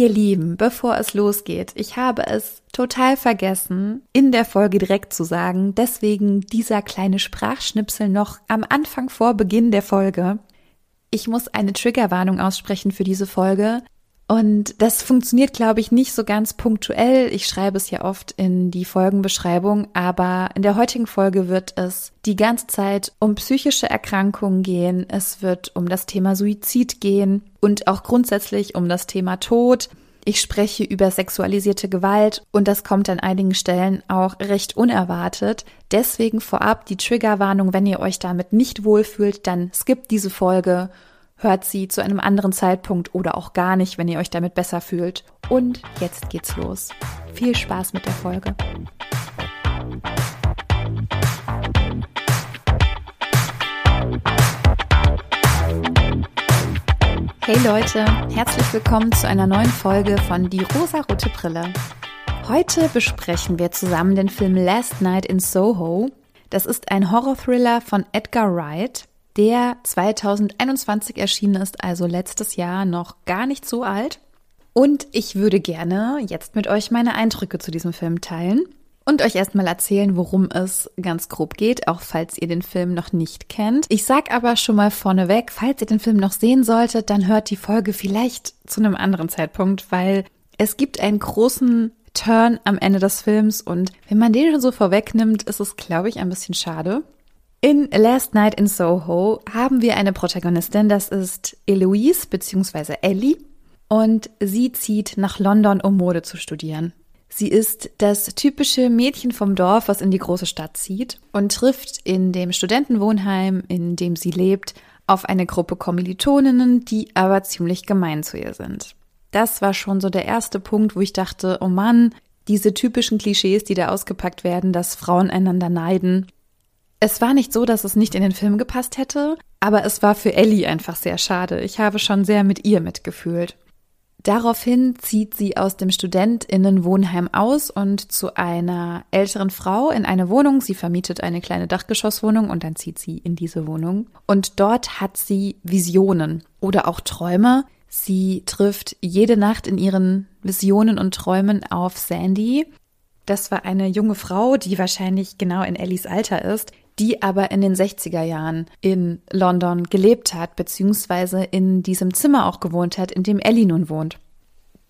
Ihr Lieben, bevor es losgeht, ich habe es total vergessen, in der Folge direkt zu sagen. Deswegen dieser kleine Sprachschnipsel noch am Anfang vor Beginn der Folge. Ich muss eine Triggerwarnung aussprechen für diese Folge. Und das funktioniert, glaube ich, nicht so ganz punktuell. Ich schreibe es ja oft in die Folgenbeschreibung, aber in der heutigen Folge wird es die ganze Zeit um psychische Erkrankungen gehen. Es wird um das Thema Suizid gehen und auch grundsätzlich um das Thema Tod. Ich spreche über sexualisierte Gewalt und das kommt an einigen Stellen auch recht unerwartet. Deswegen vorab die Triggerwarnung, wenn ihr euch damit nicht wohlfühlt, dann skippt diese Folge hört sie zu einem anderen Zeitpunkt oder auch gar nicht, wenn ihr euch damit besser fühlt. Und jetzt geht's los. Viel Spaß mit der Folge. Hey Leute, herzlich willkommen zu einer neuen Folge von Die rosarote Brille. Heute besprechen wir zusammen den Film Last Night in Soho. Das ist ein Horror-Thriller von Edgar Wright der 2021 erschienen ist, also letztes Jahr noch gar nicht so alt. Und ich würde gerne jetzt mit euch meine Eindrücke zu diesem Film teilen und euch erstmal erzählen, worum es ganz grob geht, auch falls ihr den Film noch nicht kennt. Ich sag aber schon mal vorneweg, falls ihr den Film noch sehen solltet, dann hört die Folge vielleicht zu einem anderen Zeitpunkt, weil es gibt einen großen Turn am Ende des Films und wenn man den schon so vorwegnimmt, ist es, glaube ich, ein bisschen schade. In Last Night in Soho haben wir eine Protagonistin, das ist Eloise bzw. Ellie und sie zieht nach London, um Mode zu studieren. Sie ist das typische Mädchen vom Dorf, was in die große Stadt zieht und trifft in dem Studentenwohnheim, in dem sie lebt, auf eine Gruppe Kommilitoninnen, die aber ziemlich gemein zu ihr sind. Das war schon so der erste Punkt, wo ich dachte, oh Mann, diese typischen Klischees, die da ausgepackt werden, dass Frauen einander neiden, es war nicht so, dass es nicht in den Film gepasst hätte, aber es war für Ellie einfach sehr schade. Ich habe schon sehr mit ihr mitgefühlt. Daraufhin zieht sie aus dem Studentinnenwohnheim aus und zu einer älteren Frau in eine Wohnung. Sie vermietet eine kleine Dachgeschosswohnung und dann zieht sie in diese Wohnung. Und dort hat sie Visionen oder auch Träume. Sie trifft jede Nacht in ihren Visionen und Träumen auf Sandy. Das war eine junge Frau, die wahrscheinlich genau in Ellies Alter ist, die aber in den 60er Jahren in London gelebt hat, beziehungsweise in diesem Zimmer auch gewohnt hat, in dem Ellie nun wohnt.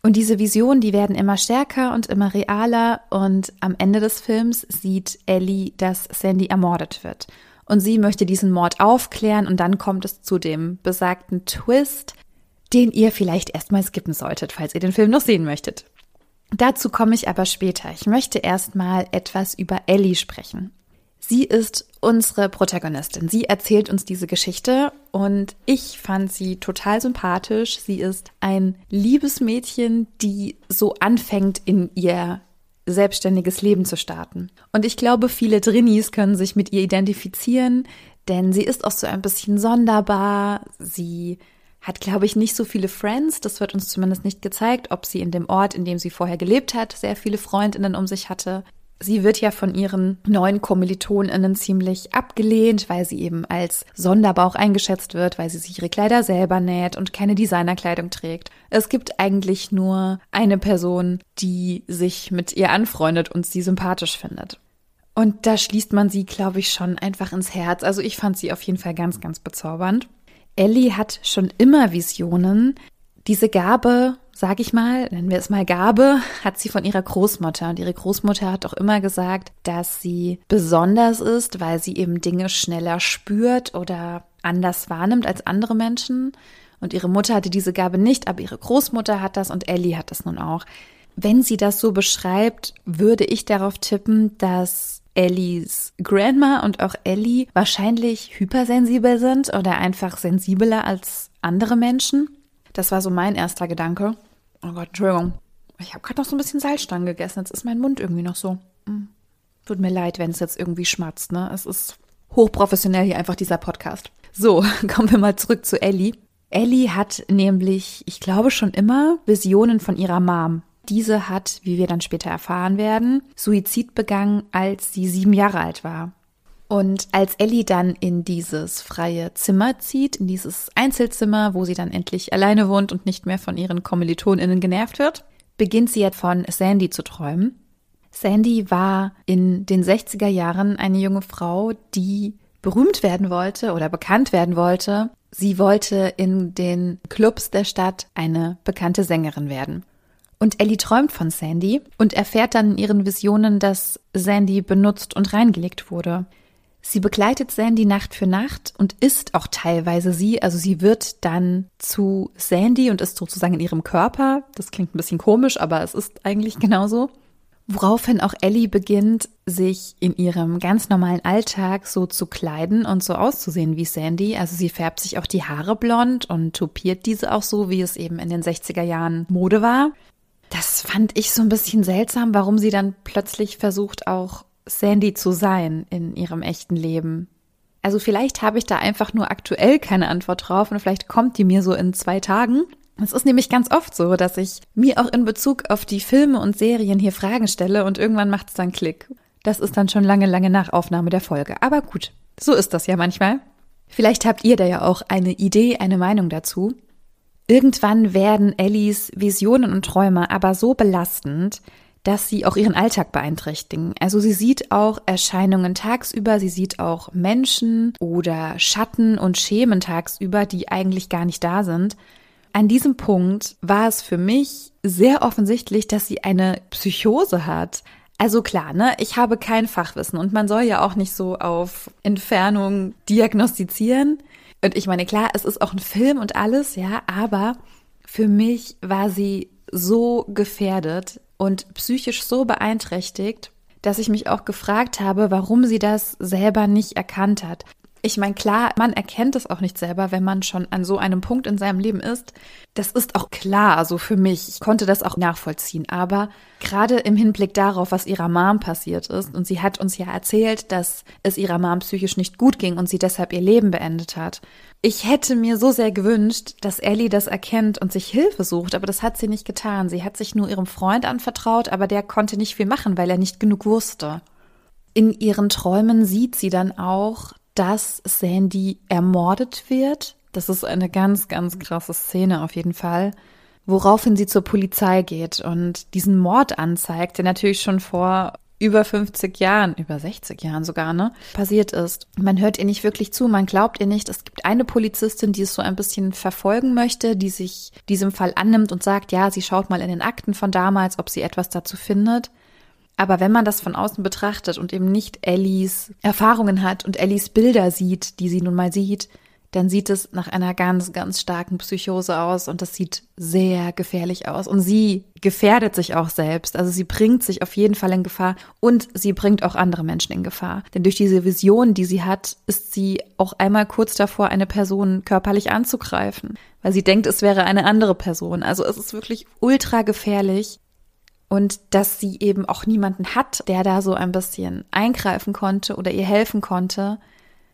Und diese Visionen, die werden immer stärker und immer realer und am Ende des Films sieht Ellie, dass Sandy ermordet wird. Und sie möchte diesen Mord aufklären und dann kommt es zu dem besagten Twist, den ihr vielleicht erstmal skippen solltet, falls ihr den Film noch sehen möchtet. Dazu komme ich aber später. Ich möchte erstmal etwas über Ellie sprechen. Sie ist unsere Protagonistin. Sie erzählt uns diese Geschichte und ich fand sie total sympathisch. Sie ist ein liebes Mädchen, die so anfängt in ihr selbstständiges Leben zu starten. Und ich glaube, viele Drinnies können sich mit ihr identifizieren, denn sie ist auch so ein bisschen sonderbar. Sie hat, glaube ich, nicht so viele Friends. Das wird uns zumindest nicht gezeigt, ob sie in dem Ort, in dem sie vorher gelebt hat, sehr viele Freundinnen um sich hatte. Sie wird ja von ihren neuen KommilitonInnen ziemlich abgelehnt, weil sie eben als Sonderbauch eingeschätzt wird, weil sie sich ihre Kleider selber näht und keine Designerkleidung trägt. Es gibt eigentlich nur eine Person, die sich mit ihr anfreundet und sie sympathisch findet. Und da schließt man sie, glaube ich, schon einfach ins Herz. Also ich fand sie auf jeden Fall ganz, ganz bezaubernd. Ellie hat schon immer Visionen. Diese Gabe sag ich mal, nennen wir es mal Gabe, hat sie von ihrer Großmutter. Und ihre Großmutter hat auch immer gesagt, dass sie besonders ist, weil sie eben Dinge schneller spürt oder anders wahrnimmt als andere Menschen. Und ihre Mutter hatte diese Gabe nicht, aber ihre Großmutter hat das und Ellie hat das nun auch. Wenn sie das so beschreibt, würde ich darauf tippen, dass Ellies Grandma und auch Ellie wahrscheinlich hypersensibel sind oder einfach sensibler als andere Menschen. Das war so mein erster Gedanke. Oh Gott, Entschuldigung. Ich habe gerade noch so ein bisschen Salzstangen gegessen. Jetzt ist mein Mund irgendwie noch so. Hm. Tut mir leid, wenn es jetzt irgendwie schmatzt, ne? Es ist hochprofessionell hier einfach dieser Podcast. So, kommen wir mal zurück zu Ellie. Ellie hat nämlich, ich glaube schon immer, Visionen von ihrer Mom. Diese hat, wie wir dann später erfahren werden, Suizid begangen, als sie sieben Jahre alt war. Und als Ellie dann in dieses freie Zimmer zieht, in dieses Einzelzimmer, wo sie dann endlich alleine wohnt und nicht mehr von ihren KommilitonInnen genervt wird, beginnt sie jetzt von Sandy zu träumen. Sandy war in den 60er Jahren eine junge Frau, die berühmt werden wollte oder bekannt werden wollte. Sie wollte in den Clubs der Stadt eine bekannte Sängerin werden. Und Ellie träumt von Sandy und erfährt dann in ihren Visionen, dass Sandy benutzt und reingelegt wurde. Sie begleitet Sandy Nacht für Nacht und ist auch teilweise sie. Also sie wird dann zu Sandy und ist sozusagen in ihrem Körper. Das klingt ein bisschen komisch, aber es ist eigentlich genauso. Woraufhin auch Ellie beginnt, sich in ihrem ganz normalen Alltag so zu kleiden und so auszusehen wie Sandy. Also sie färbt sich auch die Haare blond und tupiert diese auch so, wie es eben in den 60er Jahren Mode war. Das fand ich so ein bisschen seltsam, warum sie dann plötzlich versucht, auch Sandy zu sein in ihrem echten Leben? Also vielleicht habe ich da einfach nur aktuell keine Antwort drauf und vielleicht kommt die mir so in zwei Tagen. Es ist nämlich ganz oft so, dass ich mir auch in Bezug auf die Filme und Serien hier Fragen stelle und irgendwann macht es dann Klick. Das ist dann schon lange, lange nach Aufnahme der Folge. Aber gut, so ist das ja manchmal. Vielleicht habt ihr da ja auch eine Idee, eine Meinung dazu. Irgendwann werden Ellies Visionen und Träume aber so belastend, dass sie auch ihren Alltag beeinträchtigen. Also sie sieht auch Erscheinungen tagsüber, sie sieht auch Menschen oder Schatten und Schemen tagsüber, die eigentlich gar nicht da sind. An diesem Punkt war es für mich sehr offensichtlich, dass sie eine Psychose hat. Also klar, ne, ich habe kein Fachwissen und man soll ja auch nicht so auf Entfernung diagnostizieren. Und ich meine, klar, es ist auch ein Film und alles, ja, aber für mich war sie so gefährdet, und psychisch so beeinträchtigt, dass ich mich auch gefragt habe, warum sie das selber nicht erkannt hat. Ich meine, klar, man erkennt es auch nicht selber, wenn man schon an so einem Punkt in seinem Leben ist. Das ist auch klar, also für mich. Ich konnte das auch nachvollziehen. Aber gerade im Hinblick darauf, was ihrer Mom passiert ist, und sie hat uns ja erzählt, dass es ihrer Mom psychisch nicht gut ging und sie deshalb ihr Leben beendet hat. Ich hätte mir so sehr gewünscht, dass Ellie das erkennt und sich Hilfe sucht, aber das hat sie nicht getan. Sie hat sich nur ihrem Freund anvertraut, aber der konnte nicht viel machen, weil er nicht genug wusste. In ihren Träumen sieht sie dann auch, dass Sandy ermordet wird. Das ist eine ganz, ganz krasse Szene auf jeden Fall. Woraufhin sie zur Polizei geht und diesen Mord anzeigt, der natürlich schon vor über 50 Jahren, über 60 Jahren sogar, ne, passiert ist. Man hört ihr nicht wirklich zu, man glaubt ihr nicht. Es gibt eine Polizistin, die es so ein bisschen verfolgen möchte, die sich diesem Fall annimmt und sagt, ja, sie schaut mal in den Akten von damals, ob sie etwas dazu findet. Aber wenn man das von außen betrachtet und eben nicht Ellies Erfahrungen hat und Ellies Bilder sieht, die sie nun mal sieht, dann sieht es nach einer ganz, ganz starken Psychose aus und das sieht sehr gefährlich aus. Und sie gefährdet sich auch selbst. Also sie bringt sich auf jeden Fall in Gefahr und sie bringt auch andere Menschen in Gefahr. Denn durch diese Vision, die sie hat, ist sie auch einmal kurz davor, eine Person körperlich anzugreifen, weil sie denkt, es wäre eine andere Person. Also es ist wirklich ultra gefährlich. Und dass sie eben auch niemanden hat, der da so ein bisschen eingreifen konnte oder ihr helfen konnte,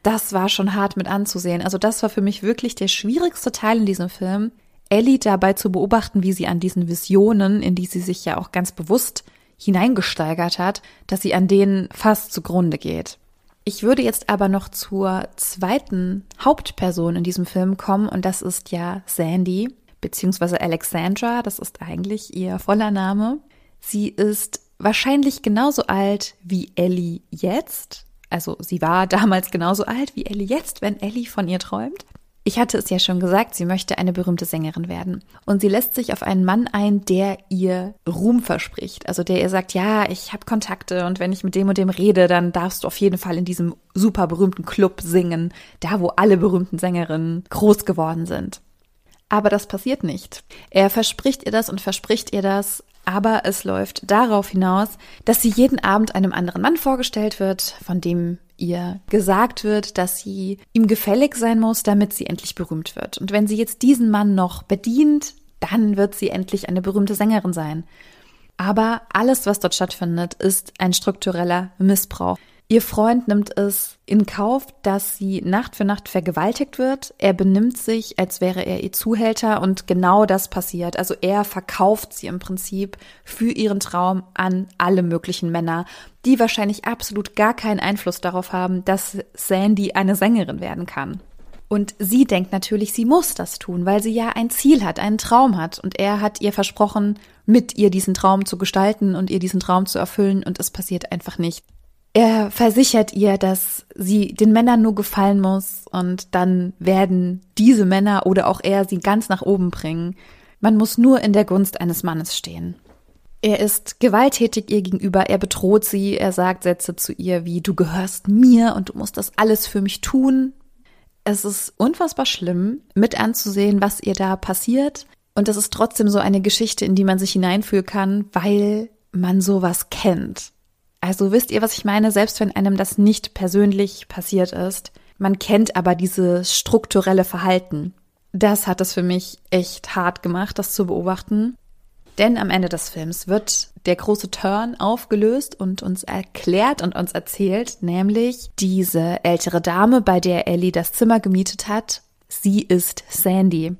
das war schon hart mit anzusehen. Also das war für mich wirklich der schwierigste Teil in diesem Film, Ellie dabei zu beobachten, wie sie an diesen Visionen, in die sie sich ja auch ganz bewusst hineingesteigert hat, dass sie an denen fast zugrunde geht. Ich würde jetzt aber noch zur zweiten Hauptperson in diesem Film kommen und das ist ja Sandy, beziehungsweise Alexandra, das ist eigentlich ihr voller Name. Sie ist wahrscheinlich genauso alt wie Ellie jetzt, also sie war damals genauso alt wie Ellie jetzt, wenn Ellie von ihr träumt. Ich hatte es ja schon gesagt, sie möchte eine berühmte Sängerin werden. Und sie lässt sich auf einen Mann ein, der ihr Ruhm verspricht. Also der ihr sagt, ja, ich habe Kontakte und wenn ich mit dem und dem rede, dann darfst du auf jeden Fall in diesem super berühmten Club singen, da wo alle berühmten Sängerinnen groß geworden sind. Aber das passiert nicht. Er verspricht ihr das und verspricht ihr das, aber es läuft darauf hinaus, dass sie jeden Abend einem anderen Mann vorgestellt wird, von dem ihr gesagt wird, dass sie ihm gefällig sein muss, damit sie endlich berühmt wird. Und wenn sie jetzt diesen Mann noch bedient, dann wird sie endlich eine berühmte Sängerin sein. Aber alles, was dort stattfindet, ist ein struktureller Missbrauch. Ihr Freund nimmt es in Kauf, dass sie Nacht für Nacht vergewaltigt wird. Er benimmt sich, als wäre er ihr Zuhälter und genau das passiert. Also er verkauft sie im Prinzip für ihren Traum an alle möglichen Männer, die wahrscheinlich absolut gar keinen Einfluss darauf haben, dass Sandy eine Sängerin werden kann. Und sie denkt natürlich, sie muss das tun, weil sie ja ein Ziel hat, einen Traum hat. Und er hat ihr versprochen, mit ihr diesen Traum zu gestalten und ihr diesen Traum zu erfüllen. Und es passiert einfach nicht. Er versichert ihr, dass sie den Männern nur gefallen muss und dann werden diese Männer oder auch er sie ganz nach oben bringen. Man muss nur in der Gunst eines Mannes stehen. Er ist gewalttätig ihr gegenüber, er bedroht sie, er sagt Sätze zu ihr wie du gehörst mir und du musst das alles für mich tun. Es ist unfassbar schlimm mit anzusehen, was ihr da passiert. Und es ist trotzdem so eine Geschichte, in die man sich hineinfühlen kann, weil man sowas kennt. Also wisst ihr, was ich meine? Selbst wenn einem das nicht persönlich passiert ist, man kennt aber dieses strukturelle Verhalten. Das hat es für mich echt hart gemacht, das zu beobachten. Denn am Ende des Films wird der große Turn aufgelöst und uns erklärt und uns erzählt, nämlich diese ältere Dame, bei der Ellie das Zimmer gemietet hat, sie ist Sandy.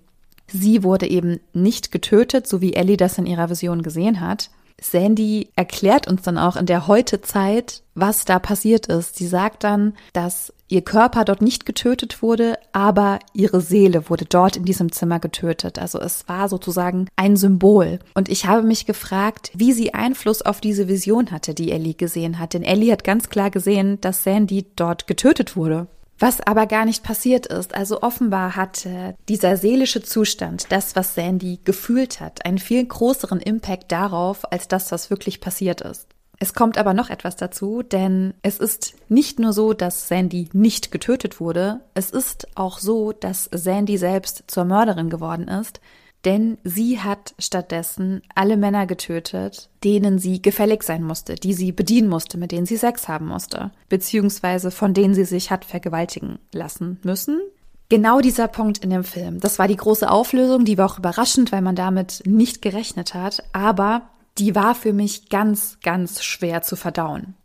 Sie wurde eben nicht getötet, so wie Ellie das in ihrer Vision gesehen hat, Sandy erklärt uns dann auch in der Heute-Zeit, was da passiert ist. Sie sagt dann, dass ihr Körper dort nicht getötet wurde, aber ihre Seele wurde dort in diesem Zimmer getötet. Also es war sozusagen ein Symbol. Und ich habe mich gefragt, wie sie Einfluss auf diese Vision hatte, die Ellie gesehen hat. Denn Ellie hat ganz klar gesehen, dass Sandy dort getötet wurde. Was aber gar nicht passiert ist. Also offenbar hatte dieser seelische Zustand, das, was Sandy gefühlt hat, einen viel größeren Impact darauf, als das, was wirklich passiert ist. Es kommt aber noch etwas dazu, denn es ist nicht nur so, dass Sandy nicht getötet wurde, es ist auch so, dass Sandy selbst zur Mörderin geworden ist, denn sie hat stattdessen alle Männer getötet, denen sie gefällig sein musste, die sie bedienen musste, mit denen sie Sex haben musste, beziehungsweise von denen sie sich hat vergewaltigen lassen müssen. Genau dieser Punkt in dem Film. Das war die große Auflösung, die war auch überraschend, weil man damit nicht gerechnet hat, aber die war für mich ganz, ganz schwer zu verdauen.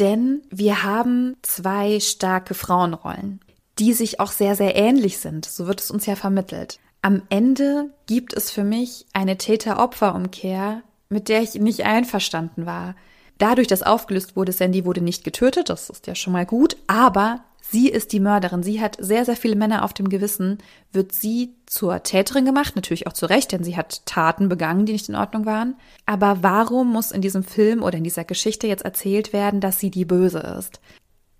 Denn wir haben zwei starke Frauenrollen, die sich auch sehr, sehr ähnlich sind. So wird es uns ja vermittelt. Am Ende gibt es für mich eine Täter-Opfer-Umkehr, mit der ich nicht einverstanden war. Dadurch, dass aufgelöst wurde, Sandy wurde nicht getötet, das ist ja schon mal gut, aber sie ist die Mörderin. Sie hat sehr, sehr viele Männer auf dem Gewissen. Wird sie zur Täterin gemacht? Natürlich auch zu Recht, denn sie hat Taten begangen, die nicht in Ordnung waren. Aber warum muss in diesem Film oder in dieser Geschichte jetzt erzählt werden, dass sie die Böse ist?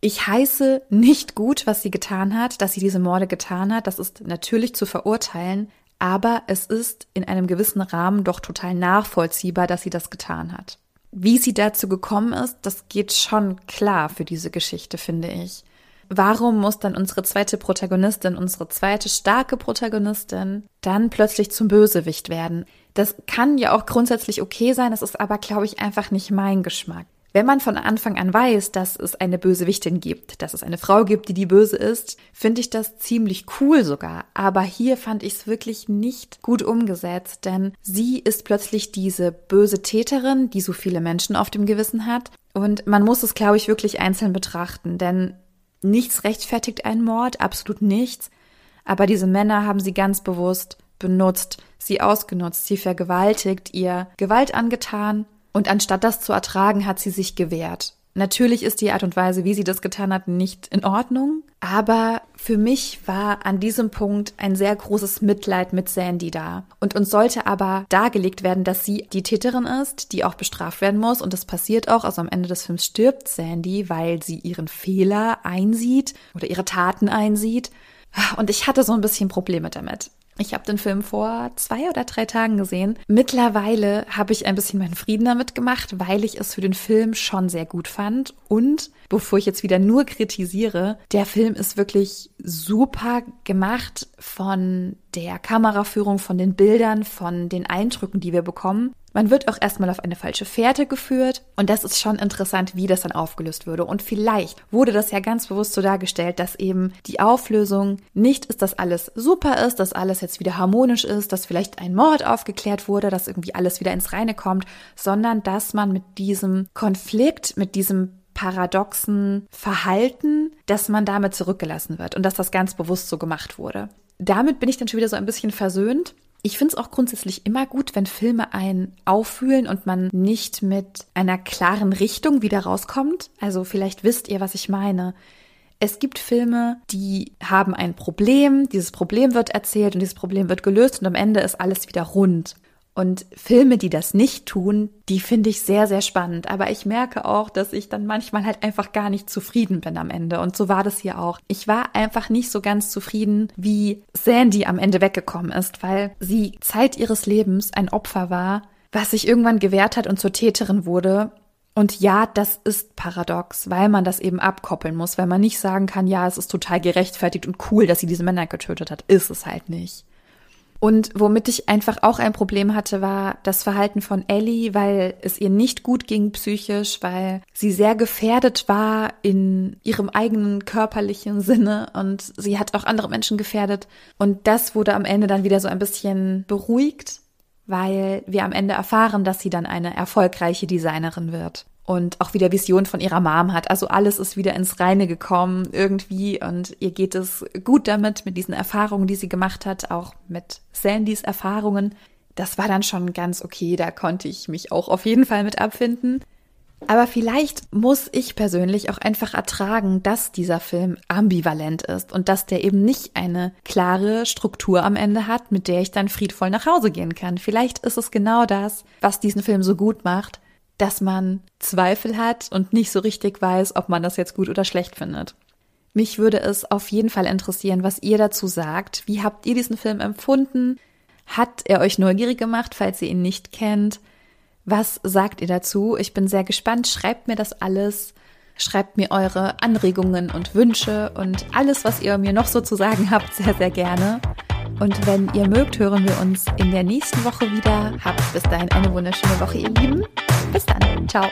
Ich heiße nicht gut, was sie getan hat, dass sie diese Morde getan hat. Das ist natürlich zu verurteilen, aber es ist in einem gewissen Rahmen doch total nachvollziehbar, dass sie das getan hat. Wie sie dazu gekommen ist, das geht schon klar für diese Geschichte, finde ich. Warum muss dann unsere zweite Protagonistin, unsere zweite starke Protagonistin dann plötzlich zum Bösewicht werden? Das kann ja auch grundsätzlich okay sein, es ist aber, glaube ich, einfach nicht mein Geschmack. Wenn man von Anfang an weiß, dass es eine Bösewichtin gibt, dass es eine Frau gibt, die die böse ist, finde ich das ziemlich cool sogar. Aber hier fand ich es wirklich nicht gut umgesetzt, denn sie ist plötzlich diese böse Täterin, die so viele Menschen auf dem Gewissen hat. Und man muss es, glaube ich, wirklich einzeln betrachten, denn nichts rechtfertigt einen Mord, absolut nichts. Aber diese Männer haben sie ganz bewusst benutzt, sie ausgenutzt, sie vergewaltigt, ihr Gewalt angetan und anstatt das zu ertragen, hat sie sich gewehrt. Natürlich ist die Art und Weise, wie sie das getan hat, nicht in Ordnung. Aber für mich war an diesem Punkt ein sehr großes Mitleid mit Sandy da. Und uns sollte aber dargelegt werden, dass sie die Täterin ist, die auch bestraft werden muss. Und das passiert auch. Also am Ende des Films stirbt Sandy, weil sie ihren Fehler einsieht oder ihre Taten einsieht. Und ich hatte so ein bisschen Probleme damit. Ich habe den Film vor zwei oder drei Tagen gesehen. Mittlerweile habe ich ein bisschen meinen Frieden damit gemacht, weil ich es für den Film schon sehr gut fand. Und bevor ich jetzt wieder nur kritisiere, der Film ist wirklich super gemacht von der Kameraführung, von den Bildern, von den Eindrücken, die wir bekommen. Man wird auch erstmal auf eine falsche Fährte geführt und das ist schon interessant, wie das dann aufgelöst würde. Und vielleicht wurde das ja ganz bewusst so dargestellt, dass eben die Auflösung nicht ist, dass alles super ist, dass alles jetzt wieder harmonisch ist, dass vielleicht ein Mord aufgeklärt wurde, dass irgendwie alles wieder ins Reine kommt, sondern dass man mit diesem Konflikt, mit diesem paradoxen Verhalten, dass man damit zurückgelassen wird und dass das ganz bewusst so gemacht wurde. Damit bin ich dann schon wieder so ein bisschen versöhnt. Ich finde es auch grundsätzlich immer gut, wenn Filme einen auffühlen und man nicht mit einer klaren Richtung wieder rauskommt. Also vielleicht wisst ihr, was ich meine. Es gibt Filme, die haben ein Problem, dieses Problem wird erzählt und dieses Problem wird gelöst und am Ende ist alles wieder rund. Und Filme, die das nicht tun, die finde ich sehr, sehr spannend. Aber ich merke auch, dass ich dann manchmal halt einfach gar nicht zufrieden bin am Ende. Und so war das hier auch. Ich war einfach nicht so ganz zufrieden, wie Sandy am Ende weggekommen ist, weil sie Zeit ihres Lebens ein Opfer war, was sich irgendwann gewehrt hat und zur Täterin wurde. Und ja, das ist paradox, weil man das eben abkoppeln muss, weil man nicht sagen kann, ja, es ist total gerechtfertigt und cool, dass sie diese Männer getötet hat. Ist es halt nicht. Und womit ich einfach auch ein Problem hatte, war das Verhalten von Ellie, weil es ihr nicht gut ging psychisch, weil sie sehr gefährdet war in ihrem eigenen körperlichen Sinne und sie hat auch andere Menschen gefährdet. Und das wurde am Ende dann wieder so ein bisschen beruhigt, weil wir am Ende erfahren, dass sie dann eine erfolgreiche Designerin wird und auch wieder Vision von ihrer Mom hat. Also alles ist wieder ins Reine gekommen irgendwie und ihr geht es gut damit, mit diesen Erfahrungen, die sie gemacht hat, auch mit Sandys Erfahrungen. Das war dann schon ganz okay, da konnte ich mich auch auf jeden Fall mit abfinden. Aber vielleicht muss ich persönlich auch einfach ertragen, dass dieser Film ambivalent ist und dass der eben nicht eine klare Struktur am Ende hat, mit der ich dann friedvoll nach Hause gehen kann. Vielleicht ist es genau das, was diesen Film so gut macht, dass man Zweifel hat und nicht so richtig weiß, ob man das jetzt gut oder schlecht findet. Mich würde es auf jeden Fall interessieren, was ihr dazu sagt. Wie habt ihr diesen Film empfunden? Hat er euch neugierig gemacht, falls ihr ihn nicht kennt? Was sagt ihr dazu? Ich bin sehr gespannt. Schreibt mir das alles. Schreibt mir eure Anregungen und Wünsche und alles, was ihr mir noch so zu sagen habt, sehr, sehr gerne. Und wenn ihr mögt, hören wir uns in der nächsten Woche wieder. Habt bis dahin eine wunderschöne Woche, ihr Lieben. Bis dann. Ciao.